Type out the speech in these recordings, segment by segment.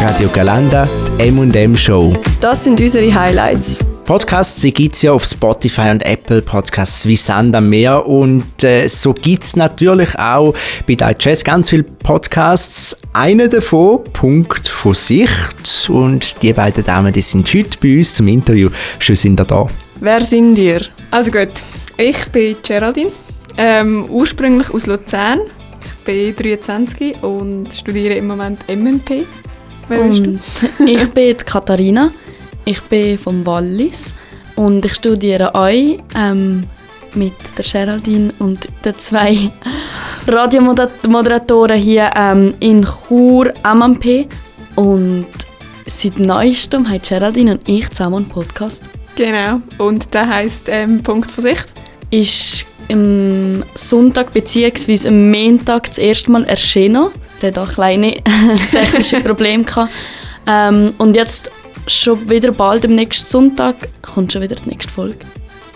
Radio Galanda, die M&M Show. Das sind unsere Highlights. Podcasts gibt es ja auf Spotify und Apple Podcasts wie Sand am Meer und äh, so gibt es natürlich auch bei Digest ganz viele Podcasts. Einer davon, Punkt von Sicht und die beiden Damen, die sind heute bei uns zum Interview. Schön sind ihr da. Wer sind ihr? Also gut, ich bin Geraldine, ähm, ursprünglich aus Luzern. Ich bin 23 und studiere im Moment MMP. Wer bist du? ich bin Katharina. Ich bin vom Wallis und ich studiere euch ähm, mit der Geraldine und den zwei Radiomoderatoren hier ähm, in Chur MMP. Und seit neuestem haben Geraldine und ich zusammen einen Podcast. Genau, und der heisst ähm, Punkt Sicht. Ist am Sonntag bzw. am Montag das erste Mal erschienen. Der hatte auch kleine technische Probleme. Ähm, und jetzt schon wieder bald am nächsten Sonntag kommt schon wieder die nächste Folge.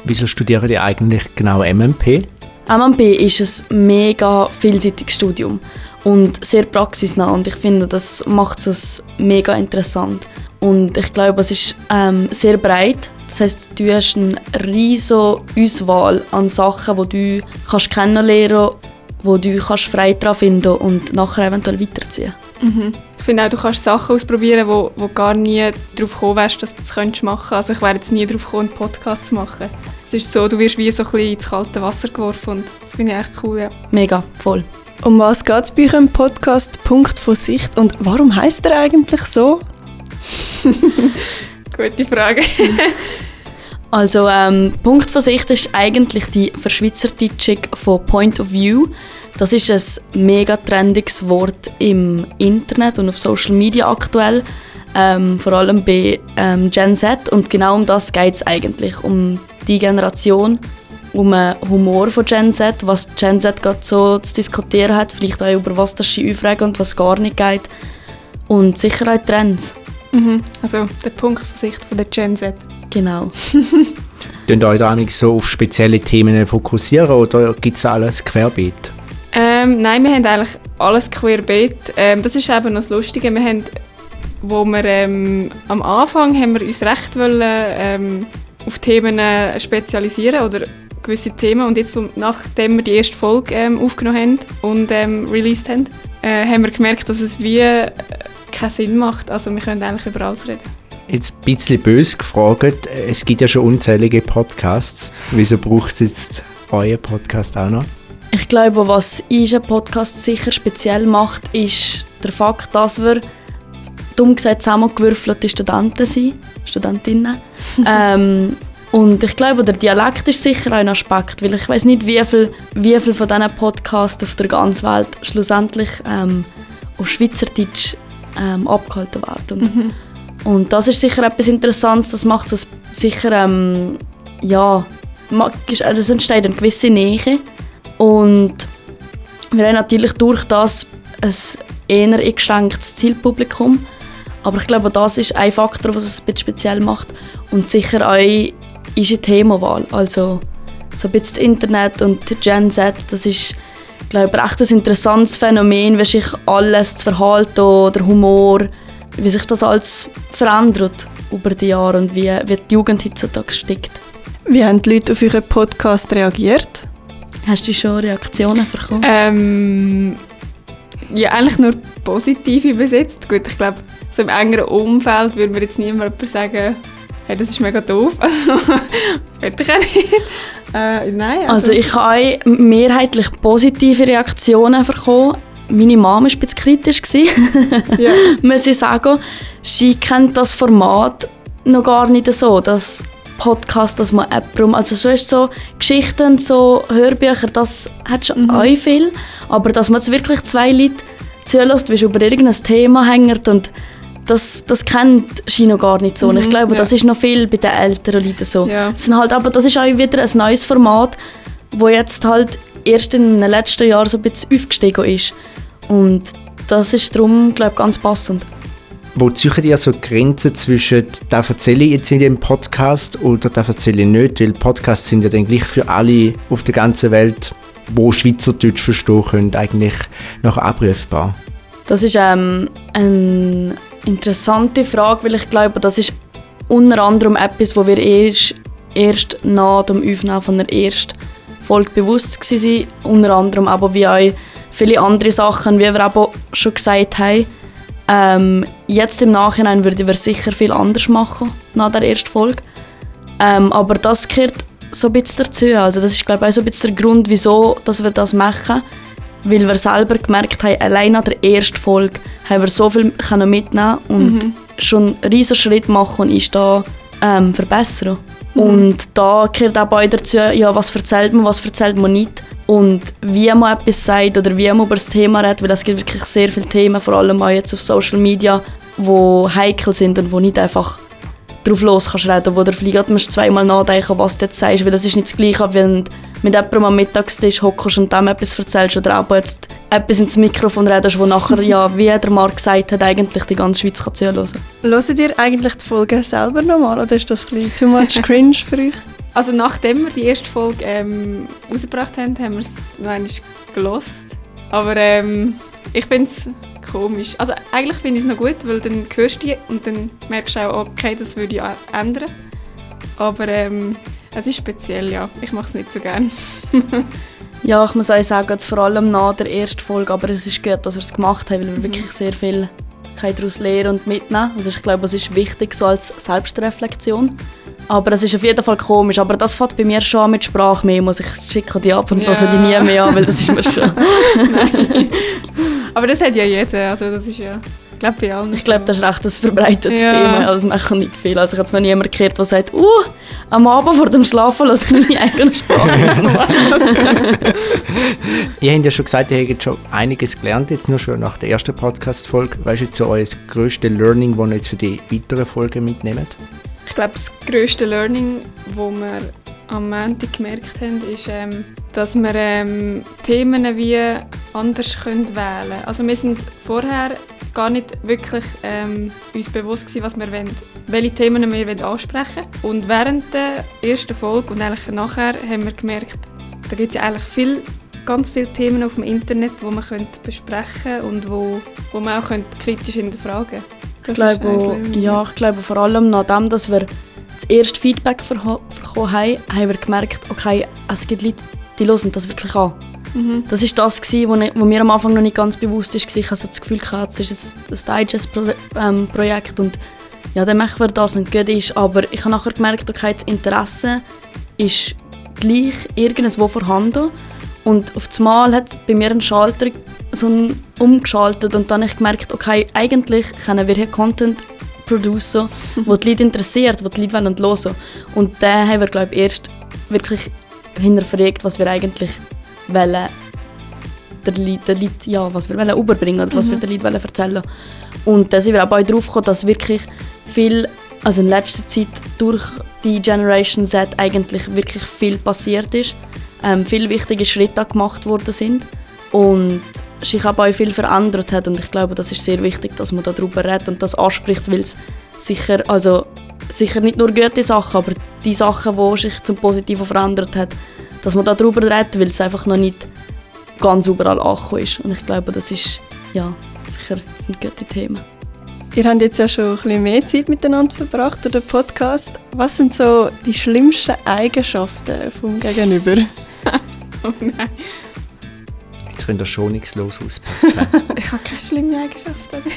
Wieso studieren die eigentlich genau MMP? MMP ist ein mega vielseitiges Studium und sehr praxisnah und ich finde, das macht es mega interessant. Und ich glaube, es ist ähm, sehr breit. Das heißt, du hast eine riesige Auswahl an Sachen, die du kannst kennenlernen kannst, wo du kannst frei daran finden und nachher eventuell weiterziehen. Mhm. Ich finde auch, du kannst Sachen ausprobieren, wo, wo gar nie darauf gekommen wärst, dass du das könntest machen Also ich wäre jetzt nie darauf gekommen, einen Podcast zu machen. Es ist so, du wirst wie so ein bisschen ins kalte Wasser geworfen und das finde ich echt cool, ja. Mega, voll. Um was geht es bei eurem Podcast «Punkt von Sicht» und warum heißt er eigentlich so? Gute Frage. also ähm, «Punkt von Sicht» ist eigentlich die Verschweizerdeutschung von «Point of View». Das ist ein mega trendiges Wort im Internet und auf Social Media aktuell, ähm, vor allem bei ähm, Gen Z. Und genau um das geht es eigentlich, um die Generation, um den Humor von Gen Z, was Gen Z gerade so zu diskutieren hat, vielleicht auch über was das sie aufregen und was gar nicht geht. Und sicher auch Trends. Mhm. Also der Punkt von Sicht von der Gen Z. Genau. Könnt ihr euch da so auf spezielle Themen fokussieren oder gibt es alles querbeet? Ähm, nein, wir haben eigentlich alles querbeet. Ähm, das ist eben noch das Lustige. Wir haben, wo wir ähm, am Anfang haben wir uns recht wollen, ähm, auf Themen äh, spezialisieren oder gewisse Themen und jetzt, nachdem wir die erste Folge ähm, aufgenommen haben und ähm, released haben, äh, haben wir gemerkt, dass es wie äh, keinen Sinn macht. Also wir können eigentlich über alles reden. Jetzt ein bisschen böse gefragt, es gibt ja schon unzählige Podcasts. Wieso braucht es jetzt euren Podcast auch noch? Ich glaube, was unseren Podcast sicher speziell macht, ist der Fakt, dass wir dumm gesagt zusammengewürfelte Studenten sind, Studentinnen. ähm, und ich glaube, der Dialekt ist sicher ein Aspekt, weil ich weiß nicht, wie viel, wie viel von diesen Podcasts auf der ganzen Welt schlussendlich ähm, auf Schweizerdeutsch ähm, abgehalten werden. Mhm. Und das ist sicher etwas Interessantes, das macht es sicher, ähm, ja, also es entsteht eine gewisse Nähe und wir haben natürlich durch das ein eher eingeschränktes Zielpublikum. Aber ich glaube, das ist ein Faktor, was es ein bisschen speziell macht. Und sicher auch unsere Themenwahl. Also so ein bisschen das Internet und die Gen Z, das ist glaube ich, echt ein interessantes Phänomen, wie sich alles, das Verhalten, der Humor, wie sich das alles verändert über die Jahre und wie, wie die Jugend heutzutage steckt. Wie haben die Leute auf euren Podcast reagiert? Hast du schon Reaktionen bekommen? Ähm, ja, eigentlich nur positive bis jetzt. Gut, ich glaube, so im engeren Umfeld würde mir jetzt niemand sagen, hey, das ist mega doof. Also, will ich auch nicht. Äh, nein, also. also ich habe mehrheitlich positive Reaktionen bekommen. Meine Mama war ein bisschen kritisch, ja. muss ich sagen. Sie kennt das Format noch gar nicht so, das Podcast, dass man jemandem, also so ist so Geschichten, so Hörbücher, das hat schon mhm. auch viel, aber dass man jetzt wirklich zwei Leute zulässt, wie über irgendein Thema hängt und das, das kennt sie noch gar nicht so. Und ich mhm, glaube, ja. das ist noch viel bei den älteren Leuten so. Ja. Das, halt, aber das ist auch wieder ein neues Format, das jetzt halt erst in den letzten Jahren so ein bisschen aufgestiegen ist. Und das ist darum, glaube ich, ganz passend. Wo ziehen ihr so Grenzen zwischen, da erzähle ich jetzt in dem Podcast oder da erzähle ich nicht? Weil Podcasts sind ja dann gleich für alle auf der ganzen Welt, wo Schweizerdeutsch verstehen können, eigentlich noch abrufbar. Das ist ähm, ein Interessante Frage, weil ich glaube, das ist unter anderem etwas, wo wir erst, erst nach dem Aufnehmen von der ersten Folge bewusst waren. Unter anderem aber wie auch viele andere Sachen, wie wir aber schon gesagt haben. Ähm, jetzt im Nachhinein würden wir sicher viel anders machen nach der ersten Folge. Ähm, aber das gehört so ein bisschen dazu. Also das ist glaube ich auch so ein bisschen der Grund, wieso dass wir das machen. Weil wir selber gemerkt haben, allein nach der ersten Folge haben wir so viel mitnehmen und Mhm. schon einen riesen Schritt machen und uns da ähm, verbessern. Und da gehört auch bei dazu, ja, was erzählt man, was erzählt man nicht. Und wie man etwas sagt oder wie man über das Thema redet, weil es gibt wirklich sehr viele Themen, vor allem auch jetzt auf Social Media, die heikel sind und wo nicht einfach drauf los kannst reden, wo du vielleicht musst zweimal nachdenken, was du jetzt sagst, weil das ist nicht das Gleiche, wenn du mit jemandem am Mittagstisch hockst und dem etwas erzählst oder auch jetzt etwas ins Mikrofon redest, wo nachher, ja, wie der Marc gesagt hat, eigentlich die ganze Schweiz kann zuhören. Hört ihr eigentlich die Folge selber nochmal oder ist das ein bisschen too much cringe für euch? Also nachdem wir die erste Folge ähm, rausgebracht haben, haben wir es noch einmal gelost. Aber ähm, ich finde es komisch. Also eigentlich finde ich es noch gut, weil dann hörst du die und dann merkst du auch, okay, das würde ich ändern. Aber ähm, es ist speziell, ja. Ich mache es nicht so gerne. Ja, ich muss auch sagen, vor allem nach der ersten Folge, aber es ist gut, dass wir es gemacht haben, weil wir wirklich sehr viel daraus lernen und mitnehmen Also ich glaube, es ist wichtig so als Selbstreflexion. Aber es ist auf jeden Fall komisch. Aber das fängt bei mir schon an mit Sprachmemos. Ich schicke die ab und Ja. höre die nie mehr an, weil das ist mir schon... Aber das hat ja jeder. Also das ist ja, ich glaube. Ich glaube, das ist recht ein verbreitetes Ja. Thema. Also, das machen nicht viel. Also ich habe jetzt noch niemanden gehört, der sagt, «Uh, am Abend vor dem Schlafen lasse ich meine eigene Sprache.» Ihr habt ja schon gesagt, ihr habt schon einiges gelernt, jetzt nur schon nach der ersten Podcast-Folge. Was ist jetzt so euer grösstes Learning, das ihr jetzt für die weiteren Folgen mitnehmt? Ich glaube, das grösste Learning, das wir am Montag gemerkt haben, ist, ähm, dass wir ähm, Themen wie anders können wählen können. Also wir sind vorher gar nicht wirklich ähm, uns bewusst gewesen, was wir wollen, welche Themen wir wollen ansprechen wollen. Und während der ersten Folge und eigentlich nachher haben wir gemerkt, da gibt es ja eigentlich viel, ganz viele Themen auf dem Internet, die man könnte besprechen und wo, wo man auch könnte kritisch hinterfragen könnte. Ich glaube, ja, ich glaube vor allem nachdem, dass wir das erste Feedback bekommen haben, haben wir gemerkt, okay, es gibt Leute, die hören das wirklich an. Mhm. Das ist das, wo mir am Anfang noch nicht ganz bewusst ist. Ich hatte das Gefühl, es ist ein, ein Digest-Projekt und ja, dann machen wir das und gut ist. Aber ich habe nachher gemerkt, okay, das Interesse ist gleich irgendwo vorhanden. Und auf einmal hat bei mir ein Schalter so ein umgeschaltet und dann habe ich gemerkt, okay, eigentlich können wir hier Content producen, wo die Leute interessiert, wo die Leute wollen hören. Und dann haben wir, glaube ich, erst wirklich hinterfragt, was wir eigentlich wollen, der Leute, der Leute, ja, was wir wollen überbringen oder was wir den Leuten wollen erzählen Und dann sind wir auch darauf gekommen, dass wirklich viel, also in letzter Zeit durch die Generation Z eigentlich wirklich viel passiert ist. Ähm, viele wichtige Schritte gemacht worden sind und sich aber auch viel verändert hat und ich glaube, das ist sehr wichtig, dass man darüber redet und das anspricht, weil es sicher, also sicher nicht nur gute Sachen, aber die Sachen, die sich zum Positiven verändert hat, dass man darüber redet, weil es einfach noch nicht ganz überall angekommen ist und ich glaube, das ist, ja, sicher sind gute Themen. Ihr habt jetzt ja schon ein bisschen mehr Zeit miteinander verbracht den Podcast. Was sind so die schlimmsten Eigenschaften vom Gegenüber? Oh nein. Jetzt könnt ihr schonungslos auspacken. Ich habe keine schlimme Eigenschaften.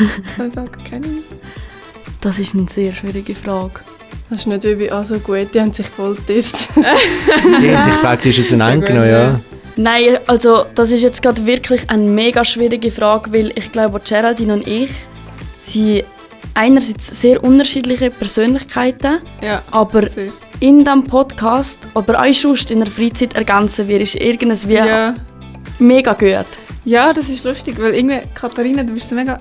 ich habe keine. Das ist eine sehr schwierige Frage. Das ist nicht wie bei «Ah, so gut», die haben sich voll getestet. Die haben sich praktisch auseinandergenommen, ja. Nein, also das ist jetzt gerade wirklich eine mega schwierige Frage, weil ich glaube, Geraldine und ich sind einerseits sehr unterschiedliche Persönlichkeiten, Ja, aber sehr. In diesem Podcast, aber auch sonst in der Freizeit ergänzen wir, ist irgendwas wie Ja. mega gut. ja, das ist lustig, weil irgendwie, Katharina, du bist so mega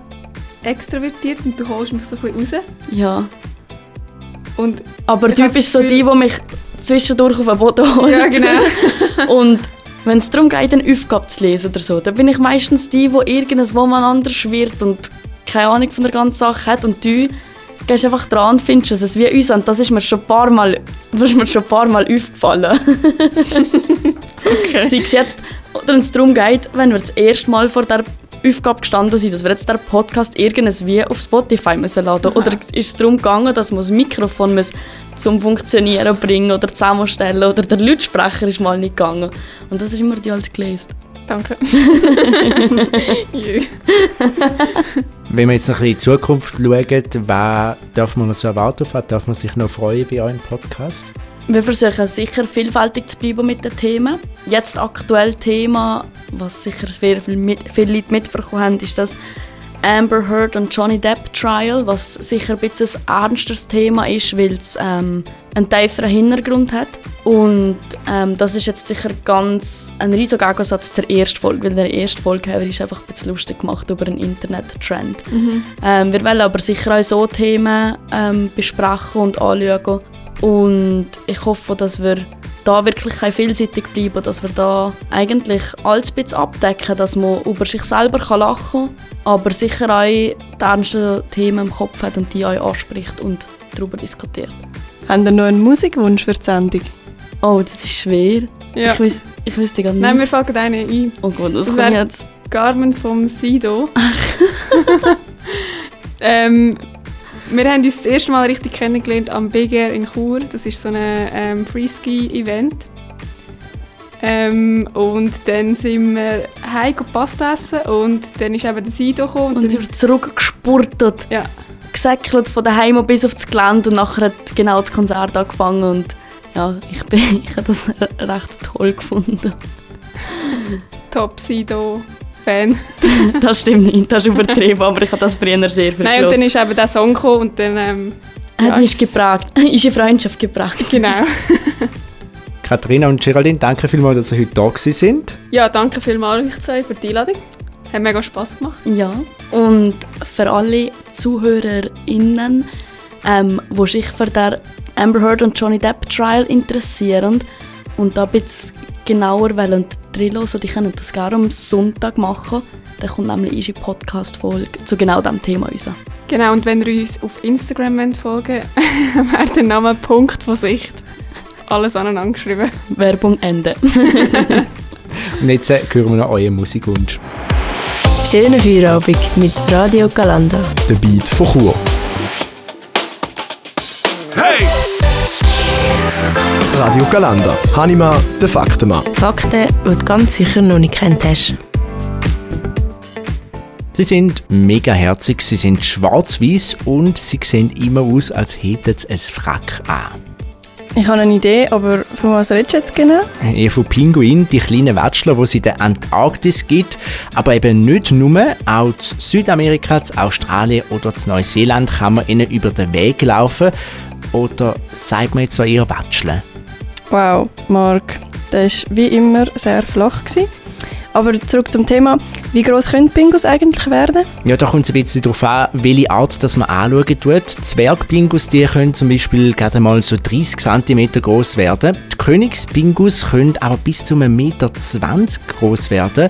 extrovertiert und du holst mich so ein bisschen raus. Ja. Und Aber du bist so die, die mich zwischendurch auf den Boden holt. ja, genau. Und wenn es darum geht, eine Aufgabe zu lesen oder so, dann bin ich meistens die, die irgendwo man anders schwirrt und keine Ahnung von der ganzen Sache hat und du gehst einfach dran und findest es ist wie uns und das ist mir schon ein paar Mal, ist mir schon ein paar Mal aufgefallen. Sei es jetzt, oder wenn es darum geht, wenn wir das erste Mal vor der Aufgabe gestanden sein, dass wir jetzt der Podcast irgendwie auf Spotify müssen laden müssen? Oder ist es darum gegangen, dass man das Mikrofon muss zum Funktionieren bringen oder zusammenstellen oder der Lautsprecher ist mal nicht gegangen? Und das ist immer die alles gelesen. Danke. Wenn wir jetzt noch ein bisschen in die Zukunft schauen, was darf man noch so erwarten? Was darf man sich noch freuen bei eurem Podcast? Wir versuchen sicher vielfältig zu bleiben mit den Themen. Jetzt aktuell Thema, was sicher sehr viele Leute mitbekommen haben, ist das Amber Heard und Johnny Depp Trial, was sicher ein bisschen ein ernsteres Thema ist, weil es ähm, einen tieferen Hintergrund hat. Und ähm, das ist jetzt sicher ganz ein riesiger Gegensatz zur ersten Folge, weil der erste Folge ist einfach ein bisschen lustig gemacht über einen Internet-Trend. Mhm. Ähm, wir wollen aber sicher auch so Themen ähm, besprechen und anschauen. Und ich hoffe, dass wir da wirklich vielseitig bleiben, dass wir da eigentlich alles ein bisschen abdecken, dass man über sich selber lachen kann, aber sicher auch die ernsten Themen im Kopf hat und die auch anspricht und darüber diskutiert. Haben ihr noch einen Musikwunsch für die Sendung? Oh, das ist schwer. Ja. Ich, weiss, ich wüsste gar nicht. Nein, mir fällt gerade eine ein. Oh Gott, was kommt jetzt? Garmin vom Sido. ähm, wir haben uns das erste Mal richtig kennengelernt am Big Air in Chur. Das ist so ein ähm, Freeski-Event. Ähm, und dann sind wir heim Pasta essen und dann ist eben der Sido gekommen. Und, und sind zurückgespurtet. Ja. Gesäckelt von daheim bis auf das Gelände und nachher hat genau das Konzert angefangen und ja, ich, bin, ich habe das recht toll gefunden. Top Sido. Fan. das stimmt nicht, das ist übertrieben, aber ich habe das früher sehr viel Nein, und dann ist eben der Song gekommen und dann... Ähm, ja, ist geprägt, ist eine Freundschaft geprägt. Genau. Katharina und Geraldine, danke vielmals, dass ihr heute da sind. Ja, danke vielmals euch zwei für die Einladung. Hat mega Spass gemacht. Ja, und für alle ZuhörerInnen, ähm, die sich für den Amber Heard und Johnny Depp Trial interessieren und da ein bisschen genauer wollen drin hören, die können das gerne am Sonntag machen. Dann kommt nämlich eine Podcast-Folge zu genau diesem Thema raus. Genau, und wenn ihr uns auf Instagram folgen wollt, wäre der Name Punkt von Sicht. Alles aneinander geschrieben. Werbung Ende. und jetzt äh, hören wir noch euren Musikwunsch. Schönen Feierabend mit Radio Galanda. Der Beat von Chur. Radio Galanda. Hanima, der Faktenmann. Fakten, die du ganz sicher noch nicht kennt hast. Sie sind mega herzig, sie sind schwarz-weiß und sie sehen immer aus, als hätten sie ein Frack an. Ich habe eine Idee, aber von was redest du jetzt genau? Eher von Pinguin, die kleinen Wätschler, die es in der Antarktis gibt. Aber eben nicht nur, auch in Südamerika, in Australien oder in Neuseeland kann man ihnen über den Weg laufen. Oder sagt man jetzt so eher Wätschle? Wow, Marc, das war wie immer sehr flach. Gewesen. Aber zurück zum Thema, wie groß können Pingus eigentlich werden? Ja, da kommt es ein bisschen darauf an, welche Art das man anschauen tut. Zwergpingus die können zum Beispiel gerade mal so 30 cm groß werden. Die Königspingus können aber bis zu 1,20 Meter groß werden.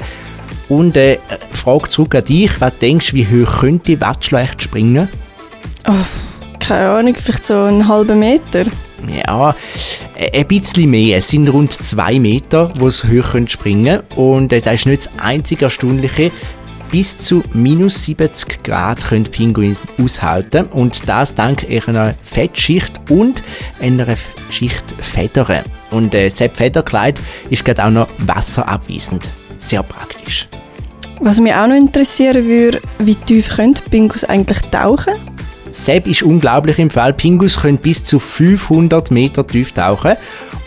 Und äh, Frage zurück an dich, was denkst du, wie hoch könnte die Wattschlecht springen? Oh, keine Ahnung, vielleicht so einen halben Meter. Ja, ein bisschen mehr. Es sind rund zwei Meter, wo es hoch springen können. Und äh, das ist nicht das einzige Erstaunliche. Bis zu minus 70 Grad können Pinguine aushalten. Und das dank ihrer Fettschicht und einer Schicht Federn. Und äh, das Federkleid ist gerade auch noch wasserabweisend. Sehr praktisch. Was mich auch noch interessieren würde, wie tief können Pingus eigentlich tauchen? Sepp ist unglaublich im Fall. Pingus können bis zu 500 Meter tief tauchen.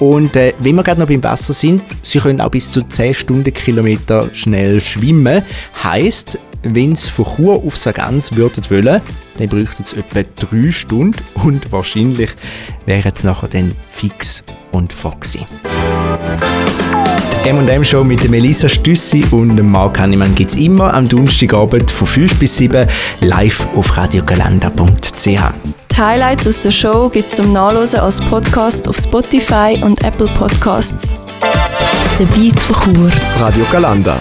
Und äh, wenn wir gerade noch beim Wasser sind, sie können auch bis zu 10 Stundenkilometer schnell schwimmen. Heißt, wenn sie von Chur auf Sagans würden wollen, dann bräuchten sie etwa 3 Stunden und wahrscheinlich wären sie nachher dann fix und foxy. M&M Show mit der Melissa Stüssi und dem Marc Hannemann gibt es immer am Donnerstagabend von 5 bis 7 live auf radiogalanda.ch. Die Highlights aus der Show gibt es zum Nachlesen als Podcast auf Spotify und Apple Podcasts. Der Beat von Chur. Radio Galanda.